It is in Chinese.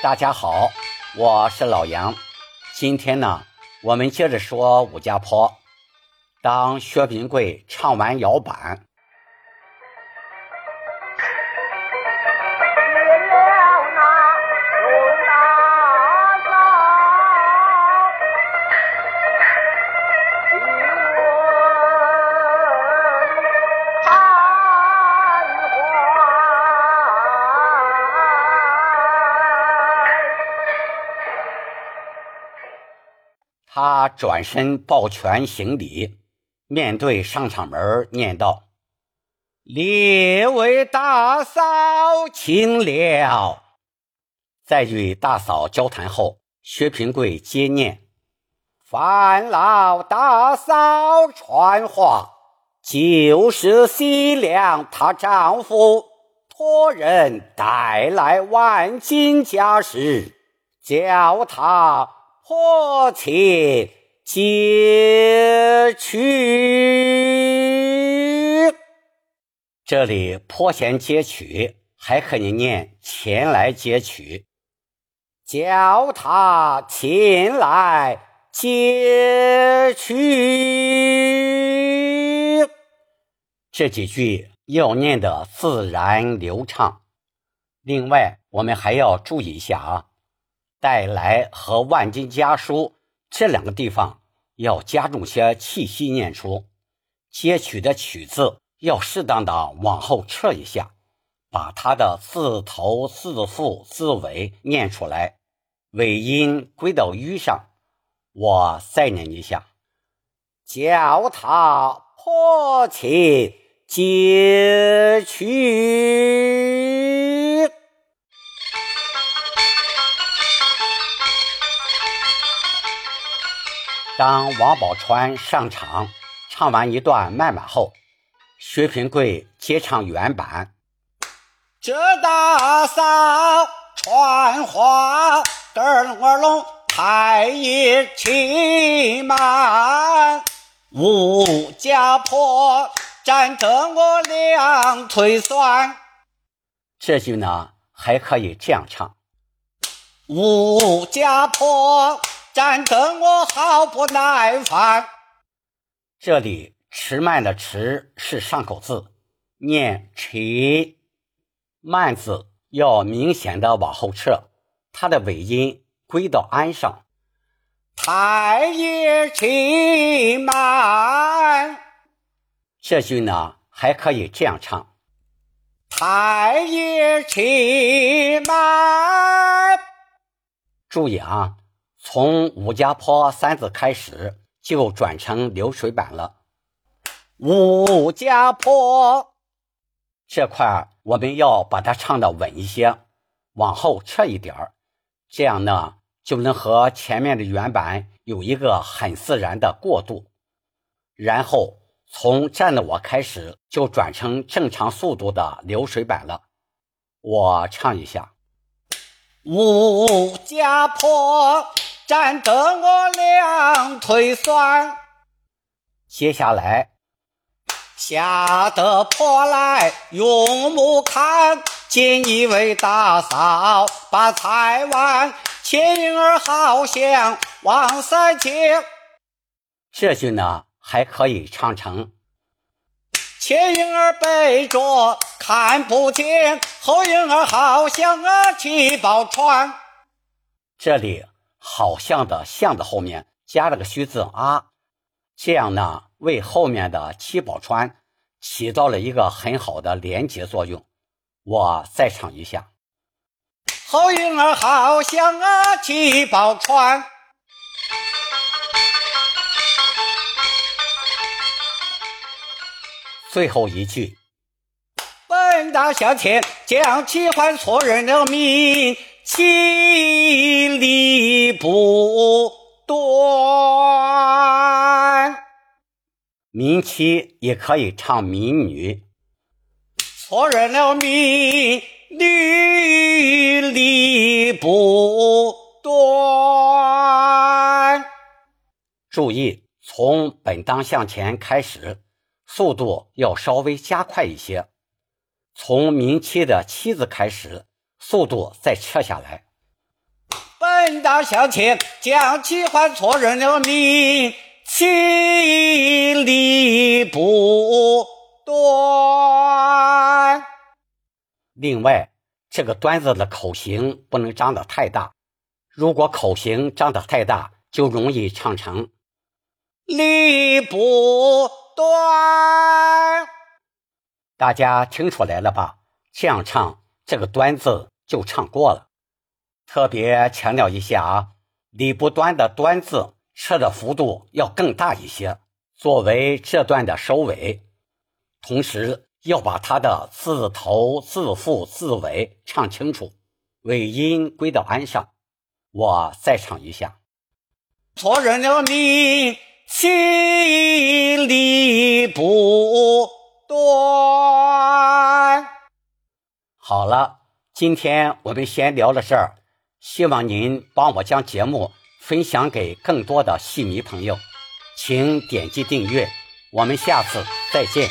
大家好，我是老杨。今天呢，我们接着说武家坡。当薛平贵唱完摇板。他转身抱拳行礼，面对上场门念道：“列位大嫂，请了。”在与大嫂交谈后，薛平贵接念：“烦劳大嫂传话，就是西凉她丈夫托人带来万金家事，叫他。”迫切接取，这里颇贤接取，还可以念前来接取，叫他前来接取。这几句要念的自然流畅。另外，我们还要注意一下啊。带来和万金家书这两个地方要加重些气息念出，接取的取字要适当的往后撤一下，把它的字头、字腹、字尾念出来，尾音归到于上。我再念一下，叫他迫切接取。当王宝钏上场唱完一段慢板后，薛平贵接唱原版。这大嫂传话，跟我龙太爷亲满，吴家坡站得我两腿酸。这句呢，还可以这样唱：吴家婆。站得我好不耐烦。这里迟慢的迟是上口字，念迟，慢字要明显的往后撤，它的尾音归到安上。太爷请慢。这句呢还可以这样唱：太爷请慢。注意啊。从武家坡三字开始，就转成流水板了。武家坡这块我们要把它唱的稳一些，往后撤一点儿，这样呢就能和前面的原版有一个很自然的过渡。然后从站的我开始，就转成正常速度的流水板了。我唱一下：武家坡。站得我两腿酸，接下来吓得婆来用目看，见一位大嫂把菜碗，前儿好像王三姐。这句呢还可以唱成前影儿背着看不见，后影儿好像啊七宝船。这里。好像的像的后面加了个虚字啊，这样呢为后面的七宝川起到了一个很好的连接作用。我再唱一下，好云儿好像啊七宝川。最后一句，本大向前将其唤错人了名。其理不断，民妻也可以唱民女。错认了民女理不断。注意，从本当向前开始，速度要稍微加快一些。从民妻的妻子开始。速度再撤下来，人大相亲，将其还错认了名，其理不端。另外，这个端字的口型不能张得太大，如果口型张得太大，就容易唱成理不端。大家听出来了吧？这样唱，这个端字就唱过了。特别强调一下啊，理不端的端字撤的幅度要更大一些，作为这段的收尾。同时。要把它的字头、字腹、字尾唱清楚，尾音归到安上。我再唱一下：错认了你，心里不端。好了，今天我们先聊到这儿，希望您帮我将节目分享给更多的戏迷朋友，请点击订阅。我们下次再见。